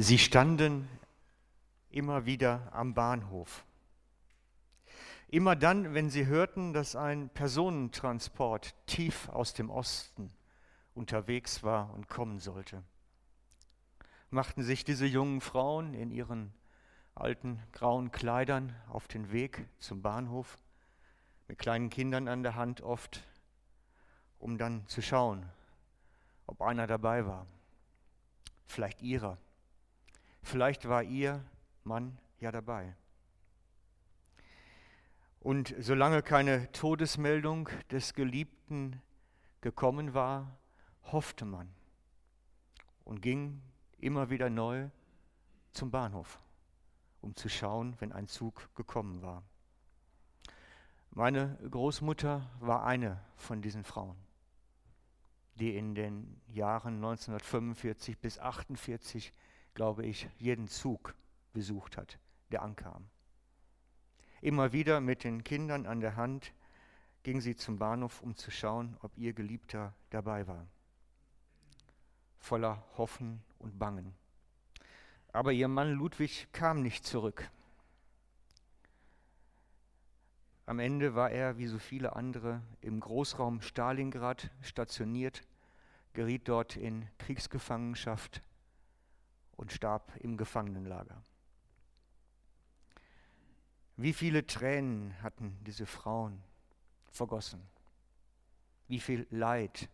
Sie standen immer wieder am Bahnhof. Immer dann, wenn sie hörten, dass ein Personentransport tief aus dem Osten unterwegs war und kommen sollte, machten sich diese jungen Frauen in ihren alten grauen Kleidern auf den Weg zum Bahnhof, mit kleinen Kindern an der Hand oft, um dann zu schauen, ob einer dabei war. Vielleicht ihrer. Vielleicht war ihr Mann ja dabei. Und solange keine Todesmeldung des Geliebten gekommen war, hoffte man und ging immer wieder neu zum Bahnhof, um zu schauen, wenn ein Zug gekommen war. Meine Großmutter war eine von diesen Frauen, die in den Jahren 1945 bis 1948, glaube ich, jeden Zug besucht hat, der ankam. Immer wieder mit den Kindern an der Hand ging sie zum Bahnhof, um zu schauen, ob ihr Geliebter dabei war. Voller Hoffen und Bangen. Aber ihr Mann Ludwig kam nicht zurück. Am Ende war er, wie so viele andere, im Großraum Stalingrad stationiert, geriet dort in Kriegsgefangenschaft und starb im Gefangenenlager. Wie viele Tränen hatten diese Frauen vergossen? Wie viel Leid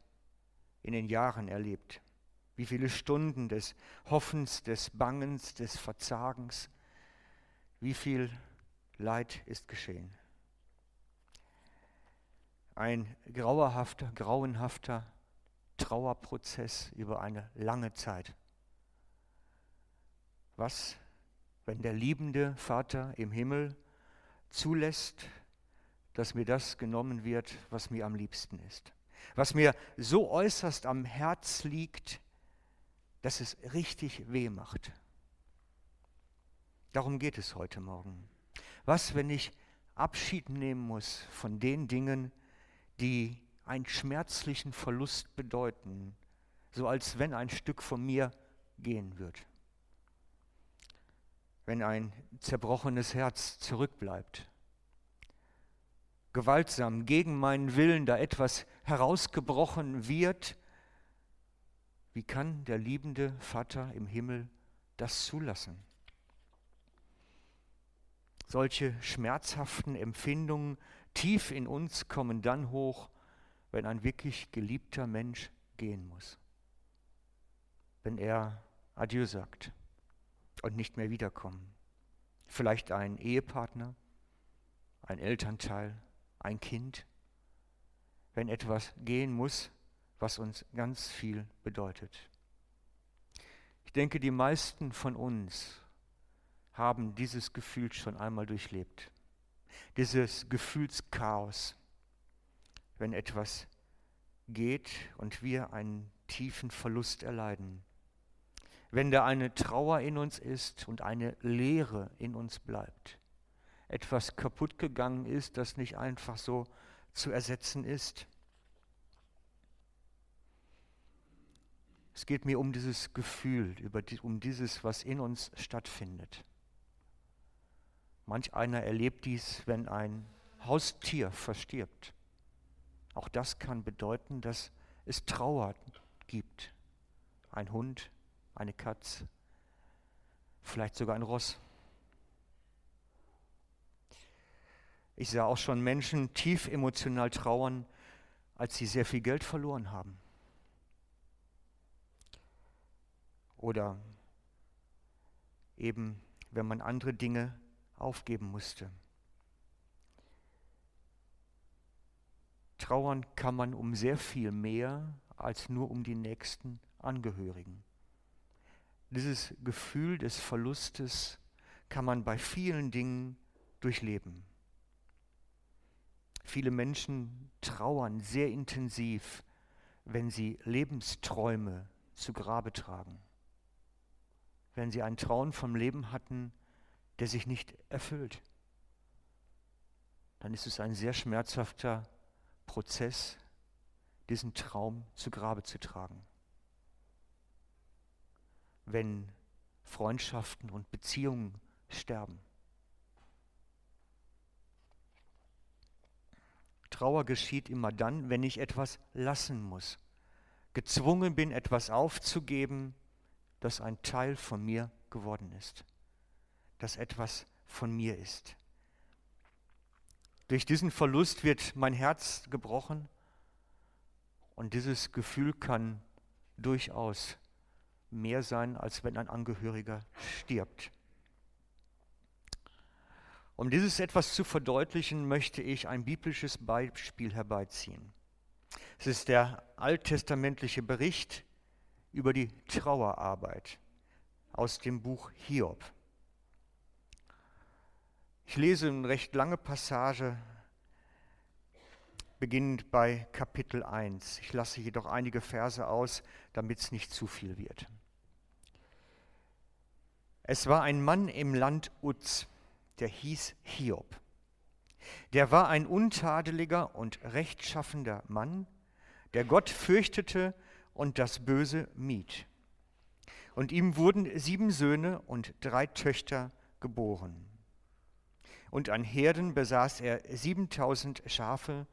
in den Jahren erlebt? Wie viele Stunden des Hoffens, des Bangens, des Verzagens? Wie viel Leid ist geschehen? Ein grauerhafter, grauenhafter Trauerprozess über eine lange Zeit. Was, wenn der liebende Vater im Himmel zulässt, dass mir das genommen wird, was mir am liebsten ist. Was mir so äußerst am Herz liegt, dass es richtig weh macht. Darum geht es heute Morgen. Was, wenn ich Abschied nehmen muss von den Dingen, die einen schmerzlichen Verlust bedeuten, so als wenn ein Stück von mir gehen wird wenn ein zerbrochenes Herz zurückbleibt. Gewaltsam gegen meinen Willen da etwas herausgebrochen wird, wie kann der liebende Vater im Himmel das zulassen? Solche schmerzhaften Empfindungen tief in uns kommen dann hoch, wenn ein wirklich geliebter Mensch gehen muss, wenn er Adieu sagt und nicht mehr wiederkommen. Vielleicht ein Ehepartner, ein Elternteil, ein Kind, wenn etwas gehen muss, was uns ganz viel bedeutet. Ich denke, die meisten von uns haben dieses Gefühl schon einmal durchlebt. Dieses Gefühlschaos, wenn etwas geht und wir einen tiefen Verlust erleiden wenn da eine Trauer in uns ist und eine Leere in uns bleibt. Etwas kaputt gegangen ist, das nicht einfach so zu ersetzen ist. Es geht mir um dieses Gefühl, um dieses, was in uns stattfindet. Manch einer erlebt dies, wenn ein Haustier verstirbt. Auch das kann bedeuten, dass es Trauer gibt. Ein Hund, eine Katze, vielleicht sogar ein Ross. Ich sah auch schon Menschen tief emotional trauern, als sie sehr viel Geld verloren haben. Oder eben, wenn man andere Dinge aufgeben musste. Trauern kann man um sehr viel mehr als nur um die nächsten Angehörigen. Dieses Gefühl des Verlustes kann man bei vielen Dingen durchleben. Viele Menschen trauern sehr intensiv, wenn sie Lebensträume zu Grabe tragen. Wenn sie einen Traum vom Leben hatten, der sich nicht erfüllt. Dann ist es ein sehr schmerzhafter Prozess, diesen Traum zu Grabe zu tragen wenn Freundschaften und Beziehungen sterben. Trauer geschieht immer dann, wenn ich etwas lassen muss, gezwungen bin, etwas aufzugeben, das ein Teil von mir geworden ist, das etwas von mir ist. Durch diesen Verlust wird mein Herz gebrochen und dieses Gefühl kann durchaus mehr sein, als wenn ein Angehöriger stirbt. Um dieses etwas zu verdeutlichen, möchte ich ein biblisches Beispiel herbeiziehen. Es ist der alttestamentliche Bericht über die Trauerarbeit aus dem Buch Hiob. Ich lese eine recht lange Passage, beginnend bei Kapitel 1. Ich lasse jedoch einige Verse aus, damit es nicht zu viel wird. Es war ein Mann im Land Uz, der hieß Hiob. Der war ein untadeliger und rechtschaffender Mann, der Gott fürchtete und das Böse mied. Und ihm wurden sieben Söhne und drei Töchter geboren. Und an Herden besaß er 7000 Schafe,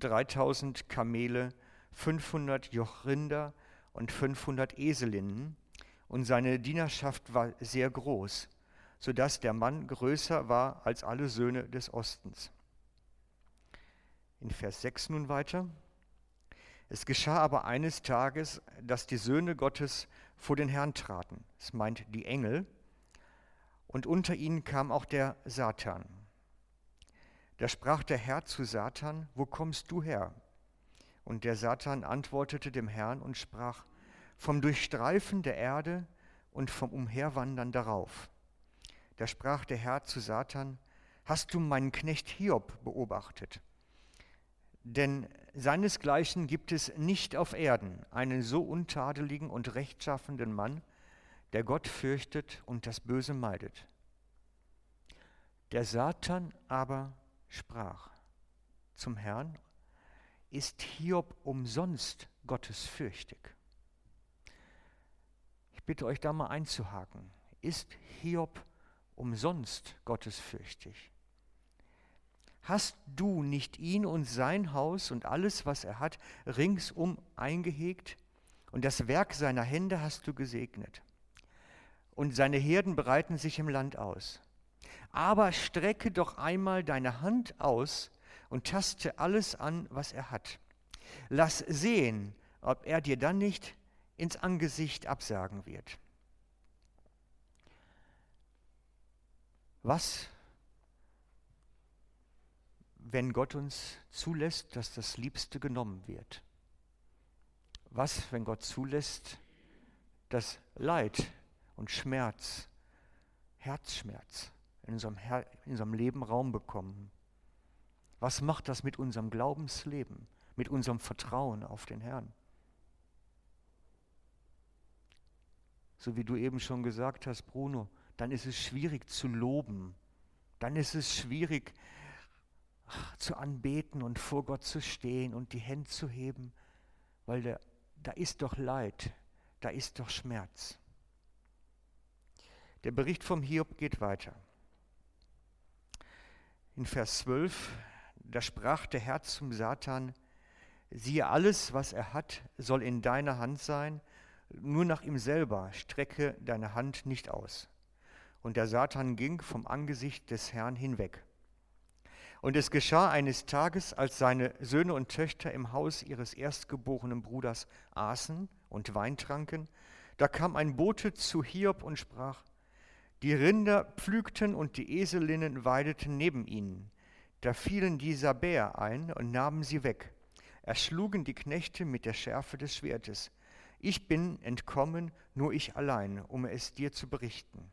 3000 Kamele, 500 Jochrinder und 500 Eselinnen. Und seine Dienerschaft war sehr groß sodass der Mann größer war als alle Söhne des Ostens. In Vers 6 nun weiter. Es geschah aber eines Tages, dass die Söhne Gottes vor den Herrn traten. Es meint die Engel. Und unter ihnen kam auch der Satan. Da sprach der Herr zu Satan, wo kommst du her? Und der Satan antwortete dem Herrn und sprach, vom Durchstreifen der Erde und vom Umherwandern darauf. Da sprach der Herr zu Satan, hast du meinen Knecht Hiob beobachtet? Denn seinesgleichen gibt es nicht auf Erden einen so untadeligen und rechtschaffenden Mann, der Gott fürchtet und das Böse meidet. Der Satan aber sprach zum Herrn, ist Hiob umsonst Gottes fürchtig? Ich bitte euch da mal einzuhaken. Ist Hiob umsonst gottesfürchtig? Hast du nicht ihn und sein Haus und alles, was er hat, ringsum eingehegt? Und das Werk seiner Hände hast du gesegnet. Und seine Herden breiten sich im Land aus. Aber strecke doch einmal deine Hand aus und taste alles an, was er hat. Lass sehen, ob er dir dann nicht ins Angesicht absagen wird. Was, wenn Gott uns zulässt, dass das Liebste genommen wird? Was, wenn Gott zulässt, dass Leid und Schmerz, Herzschmerz in unserem, Her in unserem Leben Raum bekommen? Was macht das mit unserem Glaubensleben, mit unserem Vertrauen auf den Herrn? So wie du eben schon gesagt hast, Bruno, dann ist es schwierig zu loben. Dann ist es schwierig zu anbeten und vor Gott zu stehen und die Hände zu heben, weil da, da ist doch Leid, da ist doch Schmerz. Der Bericht vom Hiob geht weiter. In Vers 12, da sprach der Herr zum Satan, siehe alles, was er hat, soll in deiner Hand sein, nur nach ihm selber strecke deine Hand nicht aus. Und der Satan ging vom Angesicht des Herrn hinweg. Und es geschah eines Tages, als seine Söhne und Töchter im Haus ihres erstgeborenen Bruders aßen und Wein tranken, da kam ein Bote zu Hiob und sprach, die Rinder pflügten und die Eselinnen weideten neben ihnen. Da fielen die Sabäer ein und nahmen sie weg, erschlugen die Knechte mit der Schärfe des Schwertes. Ich bin entkommen, nur ich allein, um es dir zu berichten.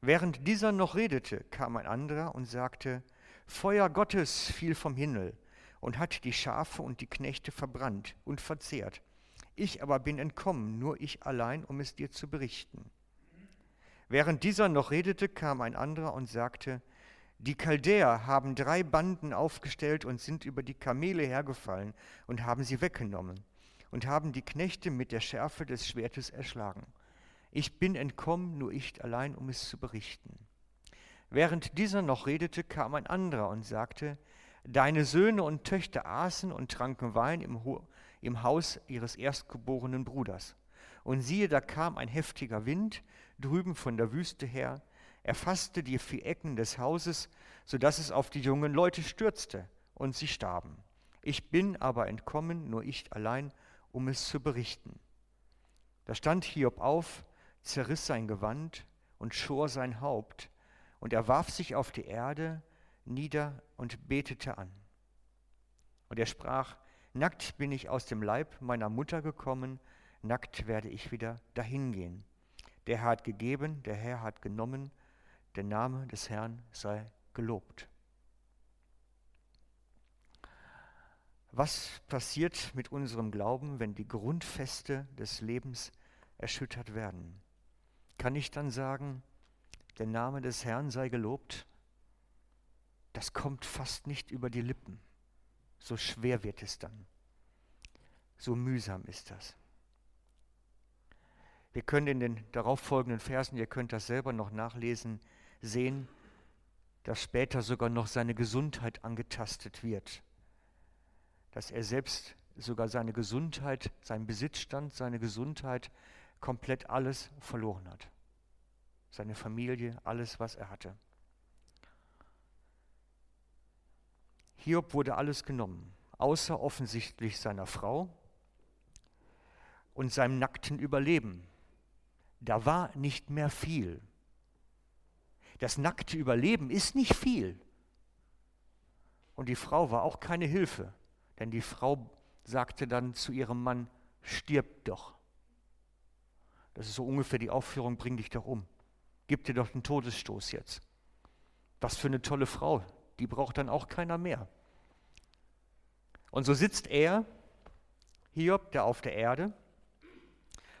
Während dieser noch redete, kam ein anderer und sagte, Feuer Gottes fiel vom Himmel und hat die Schafe und die Knechte verbrannt und verzehrt. Ich aber bin entkommen, nur ich allein, um es dir zu berichten. Während dieser noch redete, kam ein anderer und sagte, die Chaldäer haben drei Banden aufgestellt und sind über die Kamele hergefallen und haben sie weggenommen und haben die Knechte mit der Schärfe des Schwertes erschlagen. Ich bin entkommen, nur ich allein, um es zu berichten. Während dieser noch redete, kam ein anderer und sagte, Deine Söhne und Töchter aßen und tranken Wein im, im Haus ihres erstgeborenen Bruders. Und siehe, da kam ein heftiger Wind drüben von der Wüste her, er fasste die vier Ecken des Hauses, so dass es auf die jungen Leute stürzte, und sie starben. Ich bin aber entkommen, nur ich allein, um es zu berichten. Da stand Hiob auf, zerriss sein Gewand und schor sein Haupt, und er warf sich auf die Erde nieder und betete an. Und er sprach, Nackt bin ich aus dem Leib meiner Mutter gekommen, nackt werde ich wieder dahingehen. Der Herr hat gegeben, der Herr hat genommen, der Name des Herrn sei gelobt. Was passiert mit unserem Glauben, wenn die Grundfeste des Lebens erschüttert werden? Kann ich dann sagen, der Name des Herrn sei gelobt? Das kommt fast nicht über die Lippen. So schwer wird es dann. So mühsam ist das. Wir können in den darauffolgenden Versen, ihr könnt das selber noch nachlesen, sehen, dass später sogar noch seine Gesundheit angetastet wird. Dass er selbst sogar seine Gesundheit, seinen Besitzstand, seine Gesundheit, komplett alles verloren hat. Seine Familie, alles, was er hatte. Hiob wurde alles genommen, außer offensichtlich seiner Frau und seinem nackten Überleben. Da war nicht mehr viel. Das nackte Überleben ist nicht viel. Und die Frau war auch keine Hilfe, denn die Frau sagte dann zu ihrem Mann, stirb doch. Das ist so ungefähr die Aufführung, bring dich doch um. Gib dir doch den Todesstoß jetzt. Was für eine tolle Frau, die braucht dann auch keiner mehr. Und so sitzt er, Hiob, der auf der Erde,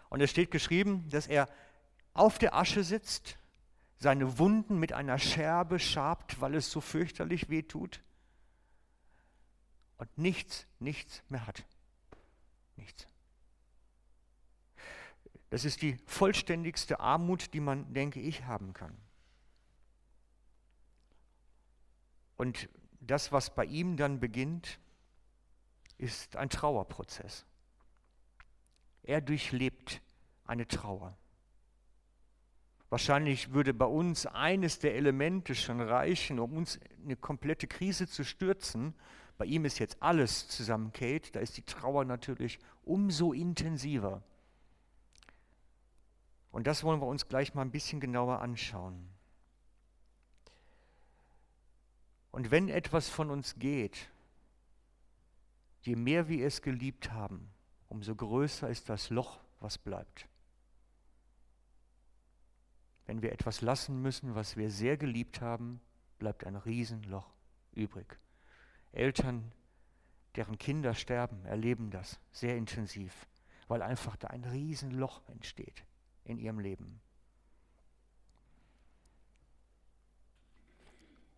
und es steht geschrieben, dass er auf der Asche sitzt, seine Wunden mit einer Scherbe schabt, weil es so fürchterlich weh tut und nichts, nichts mehr hat. Nichts. Das ist die vollständigste Armut, die man, denke ich, haben kann. Und das, was bei ihm dann beginnt, ist ein Trauerprozess. Er durchlebt eine Trauer. Wahrscheinlich würde bei uns eines der Elemente schon reichen, um uns eine komplette Krise zu stürzen. Bei ihm ist jetzt alles zusammen, Kate. Da ist die Trauer natürlich umso intensiver. Und das wollen wir uns gleich mal ein bisschen genauer anschauen. Und wenn etwas von uns geht, je mehr wir es geliebt haben, umso größer ist das Loch, was bleibt. Wenn wir etwas lassen müssen, was wir sehr geliebt haben, bleibt ein Riesenloch übrig. Eltern, deren Kinder sterben, erleben das sehr intensiv, weil einfach da ein Riesenloch entsteht in ihrem Leben.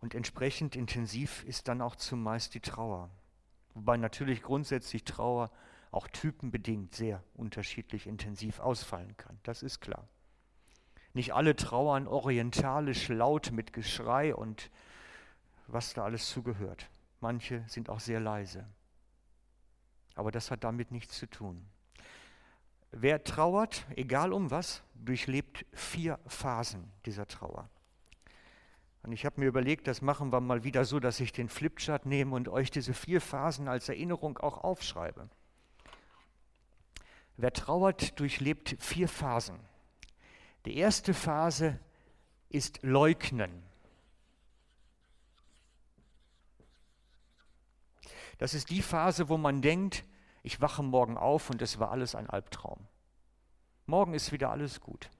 Und entsprechend intensiv ist dann auch zumeist die Trauer. Wobei natürlich grundsätzlich Trauer auch typenbedingt sehr unterschiedlich intensiv ausfallen kann. Das ist klar. Nicht alle trauern orientalisch laut mit Geschrei und was da alles zugehört. Manche sind auch sehr leise. Aber das hat damit nichts zu tun. Wer trauert, egal um was, durchlebt vier Phasen dieser Trauer. Und ich habe mir überlegt, das machen wir mal wieder so, dass ich den Flipchart nehme und euch diese vier Phasen als Erinnerung auch aufschreibe. Wer trauert, durchlebt vier Phasen. Die erste Phase ist Leugnen. Das ist die Phase, wo man denkt, ich wache morgen auf und es war alles ein Albtraum. Morgen ist wieder alles gut.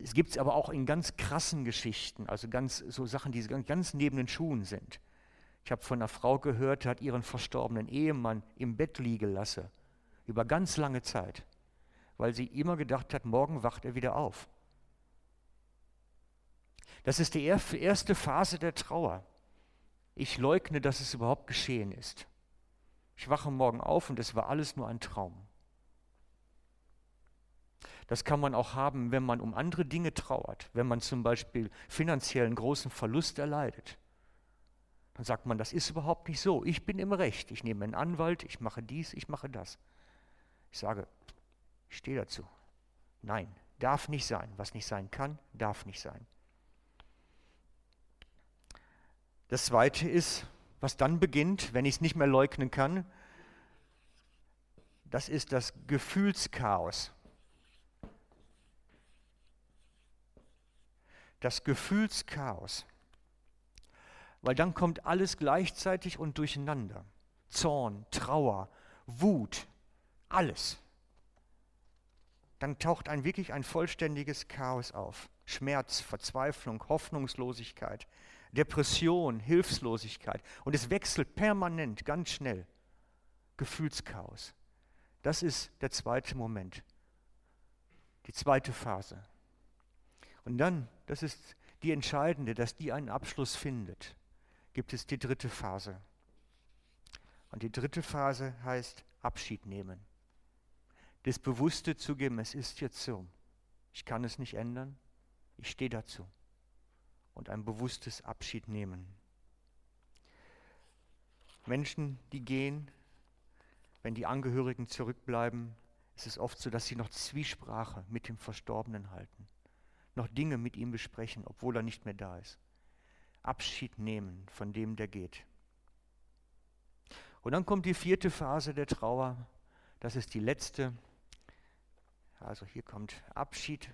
Es gibt es aber auch in ganz krassen Geschichten, also ganz so Sachen, die ganz neben den Schuhen sind. Ich habe von einer Frau gehört, die hat ihren verstorbenen Ehemann im Bett liegen lassen, über ganz lange Zeit, weil sie immer gedacht hat, morgen wacht er wieder auf. Das ist die erste Phase der Trauer. Ich leugne, dass es überhaupt geschehen ist. Ich wache morgen auf und es war alles nur ein Traum. Das kann man auch haben, wenn man um andere Dinge trauert, wenn man zum Beispiel finanziell einen großen Verlust erleidet. Dann sagt man, das ist überhaupt nicht so. Ich bin im Recht. Ich nehme einen Anwalt, ich mache dies, ich mache das. Ich sage, ich stehe dazu. Nein, darf nicht sein. Was nicht sein kann, darf nicht sein. Das Zweite ist, was dann beginnt, wenn ich es nicht mehr leugnen kann, das ist das Gefühlschaos. Das Gefühlschaos. Weil dann kommt alles gleichzeitig und durcheinander. Zorn, Trauer, Wut, alles. Dann taucht ein wirklich ein vollständiges Chaos auf. Schmerz, Verzweiflung, Hoffnungslosigkeit, Depression, Hilflosigkeit. Und es wechselt permanent, ganz schnell. Gefühlschaos. Das ist der zweite Moment, die zweite Phase. Und dann, das ist die entscheidende, dass die einen Abschluss findet, gibt es die dritte Phase. Und die dritte Phase heißt Abschied nehmen. Das Bewusste zugeben, es ist jetzt so. Ich kann es nicht ändern. Ich stehe dazu. Und ein bewusstes Abschied nehmen. Menschen, die gehen, wenn die Angehörigen zurückbleiben, ist es oft so, dass sie noch Zwiesprache mit dem Verstorbenen halten, noch Dinge mit ihm besprechen, obwohl er nicht mehr da ist. Abschied nehmen von dem, der geht. Und dann kommt die vierte Phase der Trauer, das ist die letzte. Also hier kommt Abschied.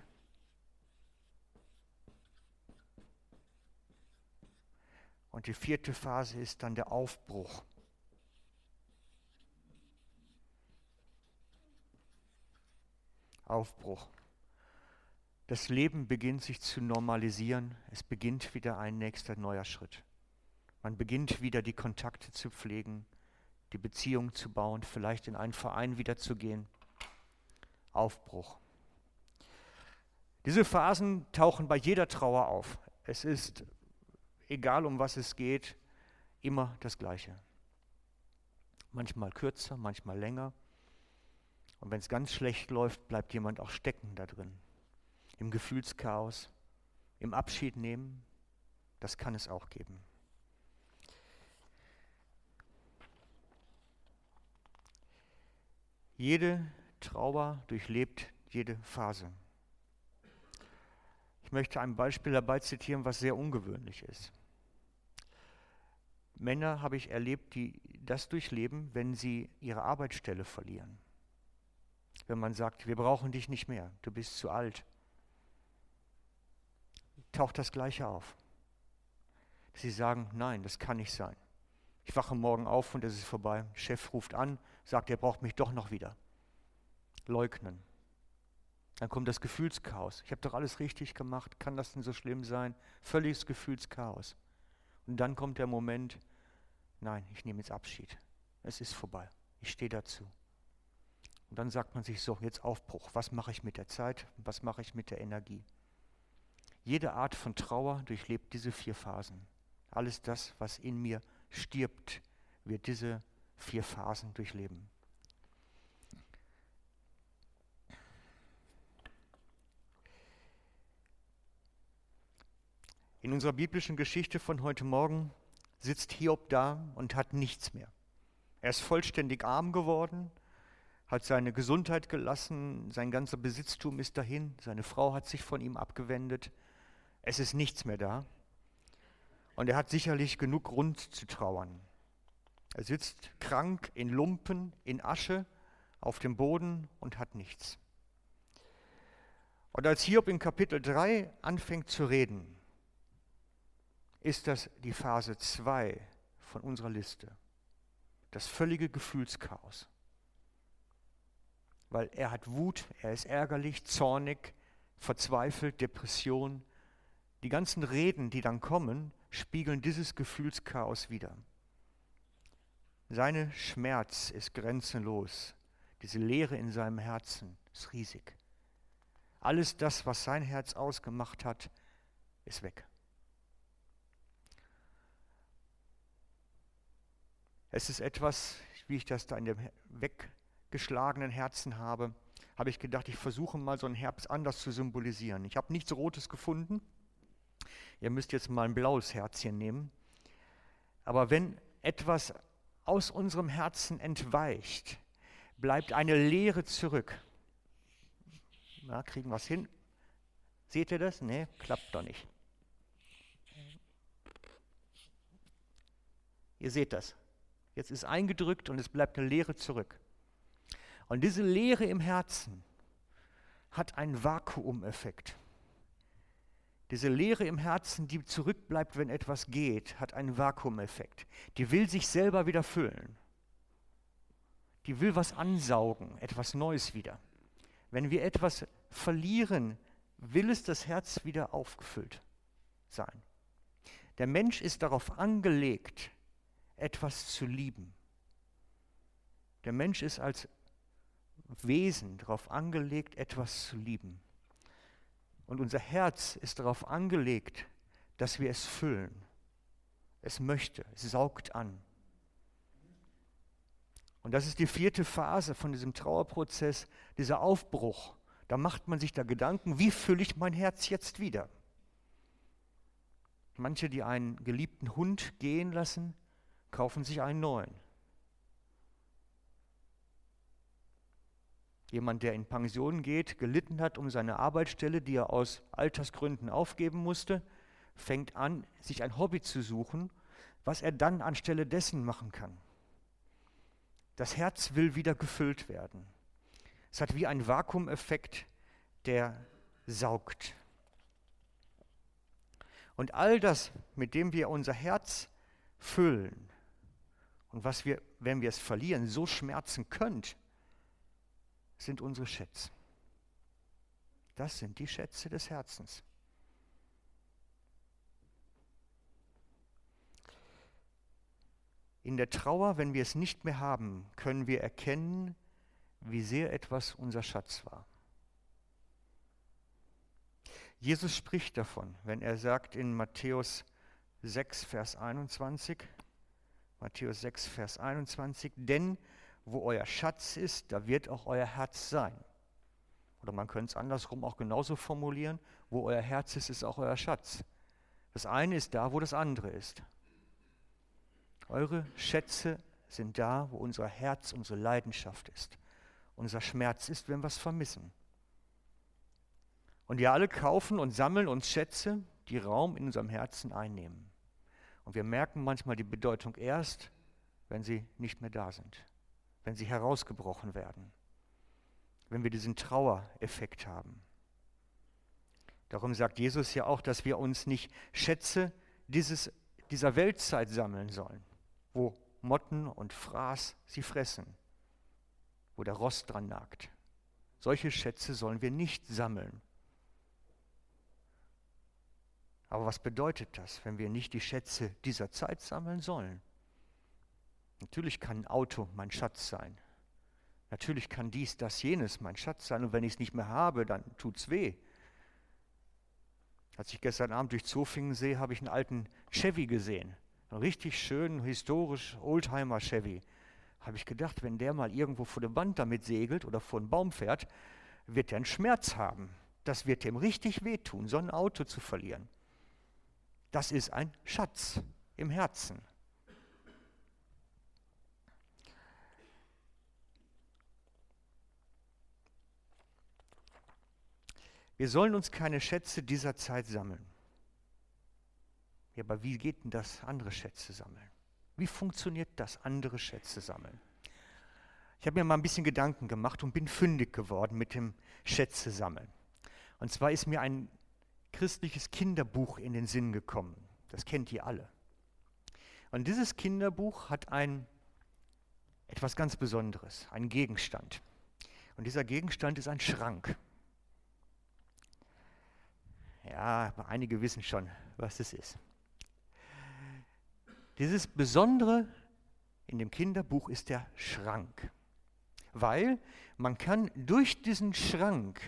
Und die vierte Phase ist dann der Aufbruch. Aufbruch. Das Leben beginnt sich zu normalisieren. Es beginnt wieder ein nächster neuer Schritt. Man beginnt wieder die Kontakte zu pflegen, die Beziehung zu bauen, vielleicht in einen Verein wieder zu gehen. Aufbruch. Diese Phasen tauchen bei jeder Trauer auf. Es ist, egal um was es geht, immer das Gleiche. Manchmal kürzer, manchmal länger. Und wenn es ganz schlecht läuft, bleibt jemand auch stecken da drin. Im Gefühlschaos, im Abschied nehmen, das kann es auch geben. Jede Trauer durchlebt jede Phase. Ich möchte ein Beispiel dabei zitieren, was sehr ungewöhnlich ist. Männer habe ich erlebt, die das durchleben, wenn sie ihre Arbeitsstelle verlieren wenn man sagt, wir brauchen dich nicht mehr, du bist zu alt, taucht das Gleiche auf. Sie sagen, nein, das kann nicht sein. Ich wache morgen auf und es ist vorbei. Chef ruft an, sagt, er braucht mich doch noch wieder. Leugnen. Dann kommt das Gefühlschaos. Ich habe doch alles richtig gemacht, kann das denn so schlimm sein? Völliges Gefühlschaos. Und dann kommt der Moment, nein, ich nehme jetzt Abschied. Es ist vorbei. Ich stehe dazu. Und dann sagt man sich so, jetzt Aufbruch. Was mache ich mit der Zeit? Was mache ich mit der Energie? Jede Art von Trauer durchlebt diese vier Phasen. Alles das, was in mir stirbt, wird diese vier Phasen durchleben. In unserer biblischen Geschichte von heute Morgen sitzt Hiob da und hat nichts mehr. Er ist vollständig arm geworden, hat seine Gesundheit gelassen, sein ganzer Besitztum ist dahin, seine Frau hat sich von ihm abgewendet, es ist nichts mehr da. Und er hat sicherlich genug Grund zu trauern. Er sitzt krank in Lumpen, in Asche, auf dem Boden und hat nichts. Und als Hiob in Kapitel 3 anfängt zu reden, ist das die Phase 2 von unserer Liste. Das völlige Gefühlschaos weil er hat Wut, er ist ärgerlich, zornig, verzweifelt, Depression. Die ganzen Reden, die dann kommen, spiegeln dieses Gefühlschaos wider. Seine Schmerz ist grenzenlos. Diese Leere in seinem Herzen ist riesig. Alles das, was sein Herz ausgemacht hat, ist weg. Es ist etwas, wie ich das da in dem weg geschlagenen Herzen habe, habe ich gedacht, ich versuche mal so einen Herbst anders zu symbolisieren. Ich habe nichts Rotes gefunden. Ihr müsst jetzt mal ein blaues Herzchen nehmen. Aber wenn etwas aus unserem Herzen entweicht, bleibt eine Leere zurück. Na, kriegen wir es hin? Seht ihr das? Nee, klappt doch nicht. Ihr seht das. Jetzt ist eingedrückt und es bleibt eine Leere zurück. Und diese Leere im Herzen hat einen Vakuumeffekt. Diese Leere im Herzen, die zurückbleibt, wenn etwas geht, hat einen Vakuumeffekt. Die will sich selber wieder füllen. Die will was ansaugen, etwas Neues wieder. Wenn wir etwas verlieren, will es das Herz wieder aufgefüllt sein. Der Mensch ist darauf angelegt, etwas zu lieben. Der Mensch ist als Wesen darauf angelegt, etwas zu lieben. Und unser Herz ist darauf angelegt, dass wir es füllen. Es möchte, es saugt an. Und das ist die vierte Phase von diesem Trauerprozess, dieser Aufbruch. Da macht man sich da Gedanken, wie fülle ich mein Herz jetzt wieder? Manche, die einen geliebten Hund gehen lassen, kaufen sich einen neuen. Jemand, der in Pension geht, gelitten hat um seine Arbeitsstelle, die er aus Altersgründen aufgeben musste, fängt an, sich ein Hobby zu suchen, was er dann anstelle dessen machen kann. Das Herz will wieder gefüllt werden. Es hat wie ein Vakuumeffekt, der saugt. Und all das, mit dem wir unser Herz füllen und was wir, wenn wir es verlieren, so schmerzen könnt, sind unsere Schätze. Das sind die Schätze des Herzens. In der Trauer, wenn wir es nicht mehr haben, können wir erkennen, wie sehr etwas unser Schatz war. Jesus spricht davon, wenn er sagt in Matthäus 6, Vers 21, Matthäus 6, Vers 21, denn wo euer Schatz ist, da wird auch euer Herz sein. Oder man könnte es andersrum auch genauso formulieren, wo euer Herz ist, ist auch euer Schatz. Das eine ist da, wo das andere ist. Eure Schätze sind da, wo unser Herz, unsere Leidenschaft ist. Unser Schmerz ist, wenn wir es vermissen. Und wir alle kaufen und sammeln uns Schätze, die Raum in unserem Herzen einnehmen. Und wir merken manchmal die Bedeutung erst, wenn sie nicht mehr da sind wenn sie herausgebrochen werden, wenn wir diesen Trauereffekt haben. Darum sagt Jesus ja auch, dass wir uns nicht Schätze dieses, dieser Weltzeit sammeln sollen, wo Motten und Fraß sie fressen, wo der Rost dran nagt. Solche Schätze sollen wir nicht sammeln. Aber was bedeutet das, wenn wir nicht die Schätze dieser Zeit sammeln sollen? Natürlich kann ein Auto mein Schatz sein. Natürlich kann dies, das, jenes mein Schatz sein. Und wenn ich es nicht mehr habe, dann tut es weh. Als ich gestern Abend durch Zofingen sehe, habe ich einen alten Chevy gesehen. Einen richtig schönen, historisch Oldtimer Chevy. Habe ich gedacht, wenn der mal irgendwo vor der Wand damit segelt oder vor einen Baum fährt, wird er einen Schmerz haben. Das wird dem richtig wehtun, so ein Auto zu verlieren. Das ist ein Schatz im Herzen. Wir sollen uns keine Schätze dieser Zeit sammeln. Ja, aber wie geht denn das, andere Schätze sammeln? Wie funktioniert das, andere Schätze sammeln? Ich habe mir mal ein bisschen Gedanken gemacht und bin fündig geworden mit dem Schätze sammeln. Und zwar ist mir ein christliches Kinderbuch in den Sinn gekommen. Das kennt ihr alle. Und dieses Kinderbuch hat ein etwas ganz Besonderes, einen Gegenstand. Und dieser Gegenstand ist ein Schrank. Ja, einige wissen schon, was das ist. Dieses Besondere in dem Kinderbuch ist der Schrank, weil man kann durch diesen Schrank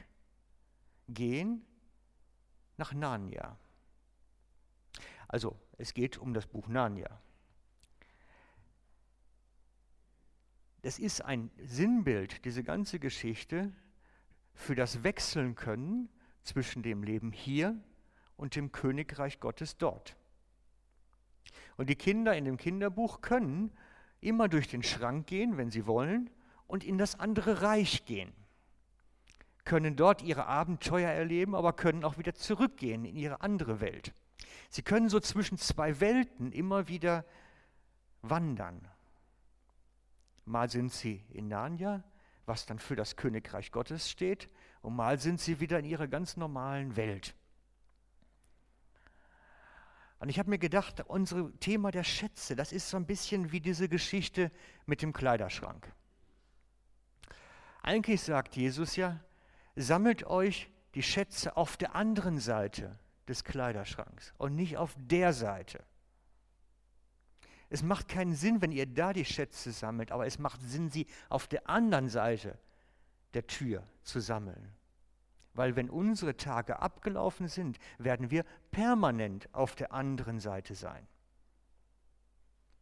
gehen nach Narnia. Also es geht um das Buch Narnia. Das ist ein Sinnbild, diese ganze Geschichte, für das Wechseln können zwischen dem Leben hier und dem Königreich Gottes dort. Und die Kinder in dem Kinderbuch können immer durch den Schrank gehen, wenn sie wollen, und in das andere Reich gehen. Können dort ihre Abenteuer erleben, aber können auch wieder zurückgehen in ihre andere Welt. Sie können so zwischen zwei Welten immer wieder wandern. Mal sind sie in Narnia, was dann für das Königreich Gottes steht, und mal sind sie wieder in ihrer ganz normalen Welt. Und ich habe mir gedacht, unser Thema der Schätze, das ist so ein bisschen wie diese Geschichte mit dem Kleiderschrank. Eigentlich sagt Jesus ja, sammelt euch die Schätze auf der anderen Seite des Kleiderschranks und nicht auf der Seite. Es macht keinen Sinn, wenn ihr da die Schätze sammelt, aber es macht Sinn, sie auf der anderen Seite der Tür zu sammeln. Weil wenn unsere Tage abgelaufen sind, werden wir permanent auf der anderen Seite sein.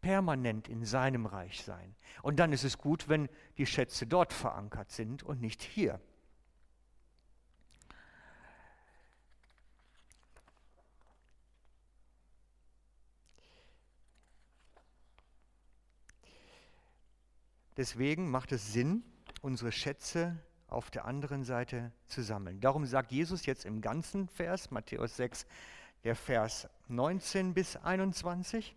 Permanent in seinem Reich sein. Und dann ist es gut, wenn die Schätze dort verankert sind und nicht hier. Deswegen macht es Sinn, unsere Schätze auf der anderen Seite zu sammeln. Darum sagt Jesus jetzt im ganzen Vers, Matthäus 6, der Vers 19 bis 21,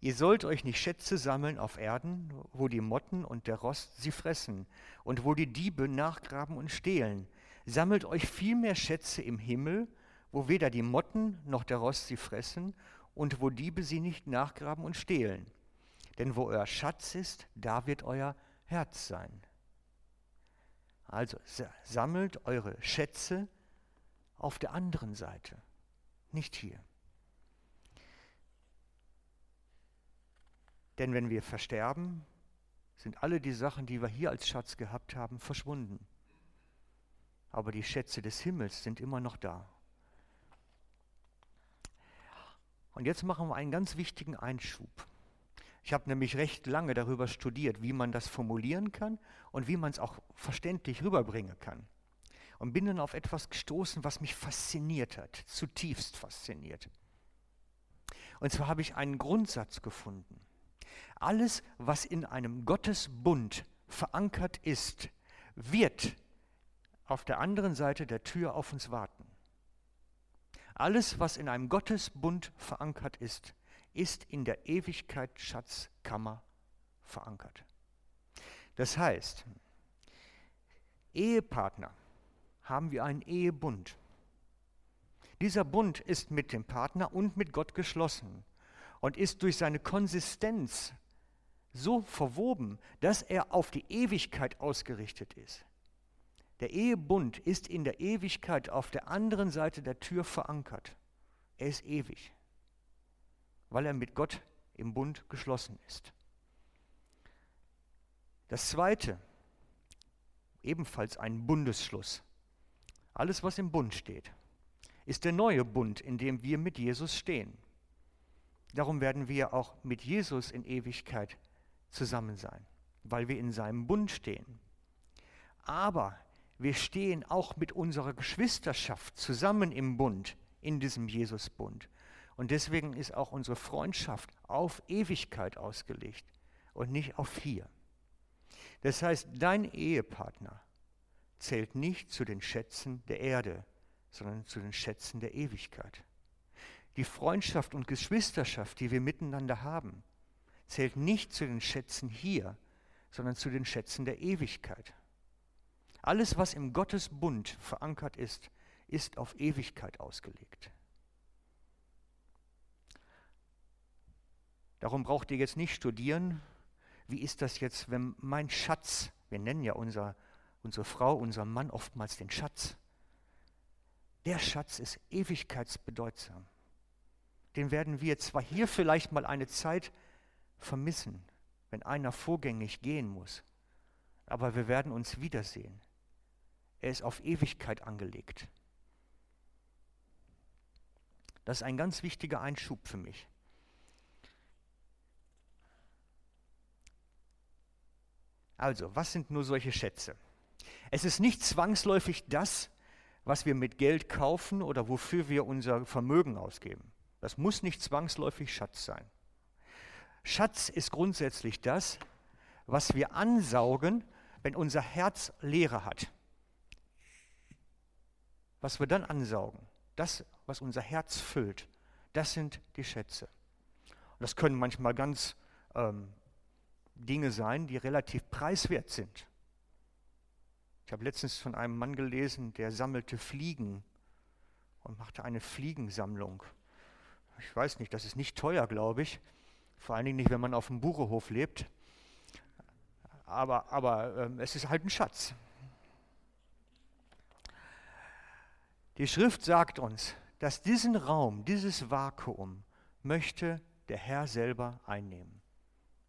Ihr sollt euch nicht Schätze sammeln auf Erden, wo die Motten und der Rost sie fressen und wo die Diebe nachgraben und stehlen. Sammelt euch vielmehr Schätze im Himmel, wo weder die Motten noch der Rost sie fressen und wo Diebe sie nicht nachgraben und stehlen. Denn wo euer Schatz ist, da wird euer Herz sein. Also sammelt eure Schätze auf der anderen Seite, nicht hier. Denn wenn wir versterben, sind alle die Sachen, die wir hier als Schatz gehabt haben, verschwunden. Aber die Schätze des Himmels sind immer noch da. Und jetzt machen wir einen ganz wichtigen Einschub. Ich habe nämlich recht lange darüber studiert, wie man das formulieren kann und wie man es auch verständlich rüberbringen kann. Und bin dann auf etwas gestoßen, was mich fasziniert hat, zutiefst fasziniert. Und zwar habe ich einen Grundsatz gefunden. Alles, was in einem Gottesbund verankert ist, wird auf der anderen Seite der Tür auf uns warten. Alles, was in einem Gottesbund verankert ist, ist in der Ewigkeit Schatzkammer verankert. Das heißt, Ehepartner haben wir einen Ehebund. Dieser Bund ist mit dem Partner und mit Gott geschlossen und ist durch seine Konsistenz so verwoben, dass er auf die Ewigkeit ausgerichtet ist. Der Ehebund ist in der Ewigkeit auf der anderen Seite der Tür verankert. Er ist ewig weil er mit Gott im Bund geschlossen ist. Das Zweite, ebenfalls ein Bundesschluss. Alles, was im Bund steht, ist der neue Bund, in dem wir mit Jesus stehen. Darum werden wir auch mit Jesus in Ewigkeit zusammen sein, weil wir in seinem Bund stehen. Aber wir stehen auch mit unserer Geschwisterschaft zusammen im Bund, in diesem Jesusbund. Und deswegen ist auch unsere Freundschaft auf Ewigkeit ausgelegt und nicht auf hier. Das heißt, dein Ehepartner zählt nicht zu den Schätzen der Erde, sondern zu den Schätzen der Ewigkeit. Die Freundschaft und Geschwisterschaft, die wir miteinander haben, zählt nicht zu den Schätzen hier, sondern zu den Schätzen der Ewigkeit. Alles, was im Gottesbund verankert ist, ist auf Ewigkeit ausgelegt. Darum braucht ihr jetzt nicht studieren, wie ist das jetzt, wenn mein Schatz, wir nennen ja unser, unsere Frau, unser Mann oftmals den Schatz, der Schatz ist ewigkeitsbedeutsam. Den werden wir zwar hier vielleicht mal eine Zeit vermissen, wenn einer vorgängig gehen muss, aber wir werden uns wiedersehen. Er ist auf Ewigkeit angelegt. Das ist ein ganz wichtiger Einschub für mich. Also, was sind nur solche Schätze? Es ist nicht zwangsläufig das, was wir mit Geld kaufen oder wofür wir unser Vermögen ausgeben. Das muss nicht zwangsläufig Schatz sein. Schatz ist grundsätzlich das, was wir ansaugen, wenn unser Herz Leere hat. Was wir dann ansaugen, das, was unser Herz füllt, das sind die Schätze. Das können manchmal ganz ähm, Dinge sein, die relativ preiswert sind. Ich habe letztens von einem Mann gelesen, der sammelte Fliegen und machte eine Fliegensammlung. Ich weiß nicht, das ist nicht teuer, glaube ich. Vor allen Dingen nicht, wenn man auf dem Burehof lebt. Aber, aber ähm, es ist halt ein Schatz. Die Schrift sagt uns, dass diesen Raum, dieses Vakuum möchte der Herr selber einnehmen.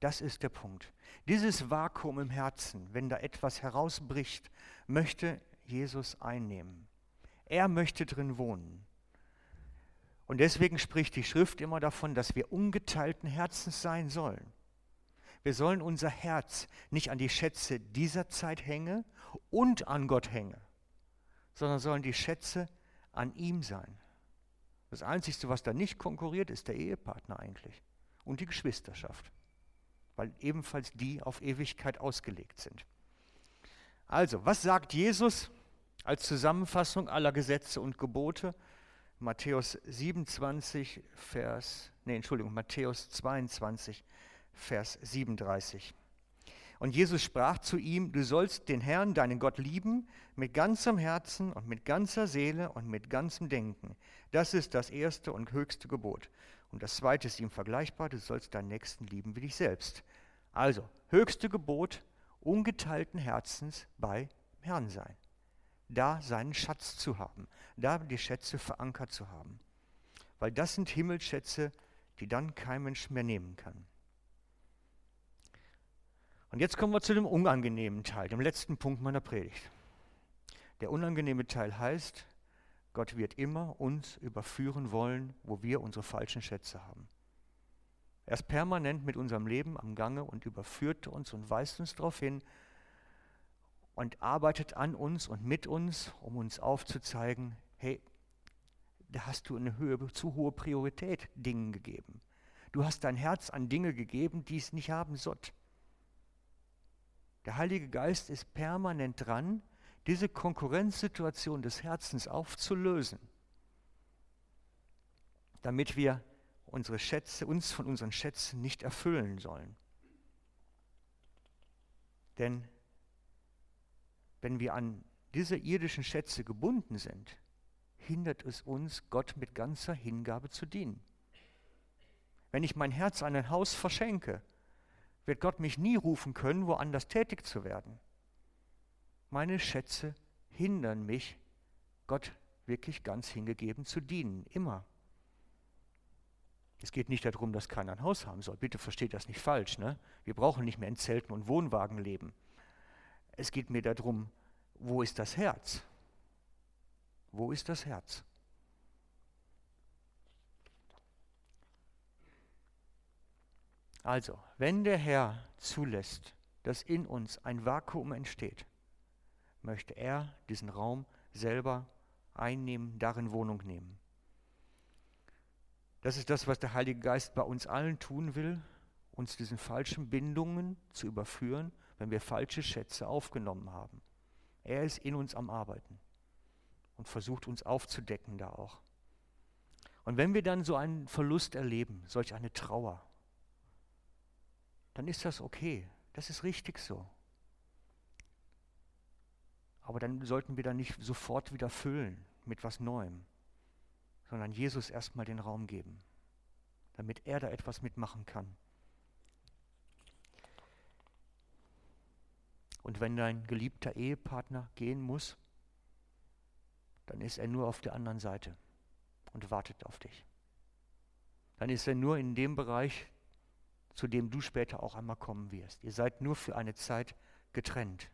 Das ist der Punkt. Dieses Vakuum im Herzen, wenn da etwas herausbricht, möchte Jesus einnehmen. Er möchte drin wohnen. Und deswegen spricht die Schrift immer davon, dass wir ungeteilten Herzens sein sollen. Wir sollen unser Herz nicht an die Schätze dieser Zeit hängen und an Gott hängen, sondern sollen die Schätze an ihm sein. Das Einzige, was da nicht konkurriert, ist der Ehepartner eigentlich und die Geschwisterschaft weil ebenfalls die auf Ewigkeit ausgelegt sind. Also, was sagt Jesus als Zusammenfassung aller Gesetze und Gebote? Matthäus 27, Vers, nee, Entschuldigung, Matthäus 22, Vers 37. Und Jesus sprach zu ihm, du sollst den Herrn, deinen Gott, lieben mit ganzem Herzen und mit ganzer Seele und mit ganzem Denken. Das ist das erste und höchste Gebot. Und das zweite ist ihm vergleichbar, du sollst deinen Nächsten lieben wie dich selbst. Also, höchste Gebot, ungeteilten Herzens bei Herrn sein. Da seinen Schatz zu haben, da die Schätze verankert zu haben. Weil das sind Himmelsschätze, die dann kein Mensch mehr nehmen kann. Und jetzt kommen wir zu dem unangenehmen Teil, dem letzten Punkt meiner Predigt. Der unangenehme Teil heißt, Gott wird immer uns überführen wollen, wo wir unsere falschen Schätze haben. Er ist permanent mit unserem Leben am Gange und überführt uns und weist uns darauf hin und arbeitet an uns und mit uns, um uns aufzuzeigen, hey, da hast du eine Höhe, zu hohe Priorität Dingen gegeben. Du hast dein Herz an Dinge gegeben, die es nicht haben sollt. Der Heilige Geist ist permanent dran, diese Konkurrenzsituation des Herzens aufzulösen, damit wir unsere Schätze, uns von unseren Schätzen nicht erfüllen sollen. Denn wenn wir an diese irdischen Schätze gebunden sind, hindert es uns, Gott mit ganzer Hingabe zu dienen. Wenn ich mein Herz an ein Haus verschenke, wird Gott mich nie rufen können, woanders tätig zu werden. Meine Schätze hindern mich, Gott wirklich ganz hingegeben zu dienen, immer. Es geht nicht darum, dass keiner ein Haus haben soll. Bitte versteht das nicht falsch. Ne? Wir brauchen nicht mehr in Zelten und Wohnwagen leben. Es geht mir darum, wo ist das Herz? Wo ist das Herz? Also, wenn der Herr zulässt, dass in uns ein Vakuum entsteht, möchte er diesen Raum selber einnehmen, darin Wohnung nehmen. Das ist das, was der Heilige Geist bei uns allen tun will, uns diesen falschen Bindungen zu überführen, wenn wir falsche Schätze aufgenommen haben. Er ist in uns am Arbeiten und versucht uns aufzudecken da auch. Und wenn wir dann so einen Verlust erleben, solch eine Trauer, dann ist das okay. Das ist richtig so. Aber dann sollten wir dann nicht sofort wieder füllen mit was Neuem, sondern Jesus erstmal den Raum geben, damit er da etwas mitmachen kann. Und wenn dein geliebter Ehepartner gehen muss, dann ist er nur auf der anderen Seite und wartet auf dich. Dann ist er nur in dem Bereich, zu dem du später auch einmal kommen wirst. Ihr seid nur für eine Zeit getrennt.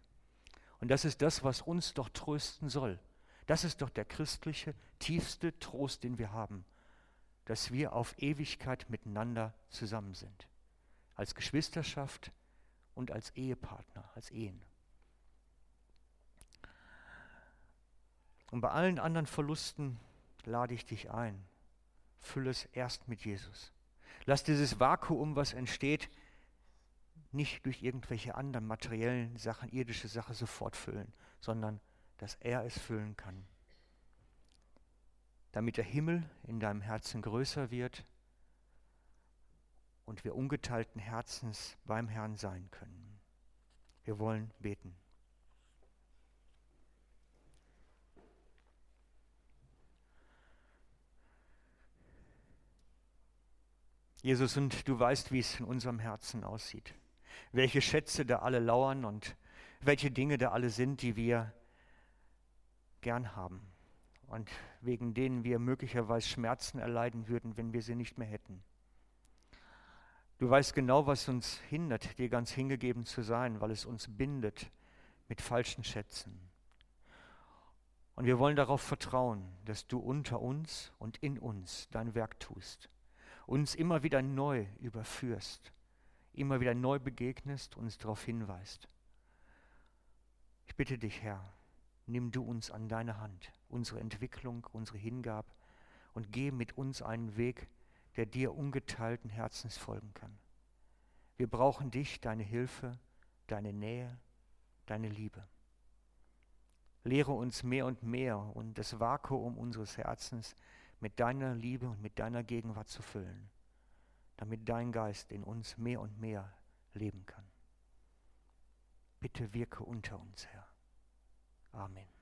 Und das ist das, was uns doch trösten soll. Das ist doch der christliche tiefste Trost, den wir haben, dass wir auf Ewigkeit miteinander zusammen sind. Als Geschwisterschaft und als Ehepartner, als Ehen. Und bei allen anderen Verlusten lade ich dich ein. Fülle es erst mit Jesus. Lass dieses Vakuum, was entsteht, nicht durch irgendwelche anderen materiellen Sachen, irdische Sachen sofort füllen, sondern dass er es füllen kann. Damit der Himmel in deinem Herzen größer wird und wir ungeteilten Herzens beim Herrn sein können. Wir wollen beten. Jesus, und du weißt, wie es in unserem Herzen aussieht. Welche Schätze da alle lauern und welche Dinge da alle sind, die wir gern haben und wegen denen wir möglicherweise Schmerzen erleiden würden, wenn wir sie nicht mehr hätten. Du weißt genau, was uns hindert, dir ganz hingegeben zu sein, weil es uns bindet mit falschen Schätzen. Und wir wollen darauf vertrauen, dass du unter uns und in uns dein Werk tust, uns immer wieder neu überführst, immer wieder neu begegnest und uns darauf hinweist. Ich bitte dich, Herr, nimm du uns an deine Hand, unsere Entwicklung, unsere Hingabe und geh mit uns einen Weg, der dir ungeteilten Herzens folgen kann. Wir brauchen dich, deine Hilfe, deine Nähe, deine Liebe. Lehre uns mehr und mehr und das Vakuum unseres Herzens mit deiner Liebe und mit deiner Gegenwart zu füllen, damit dein Geist in uns mehr und mehr leben kann. Bitte wirke unter uns, Herr. Amen.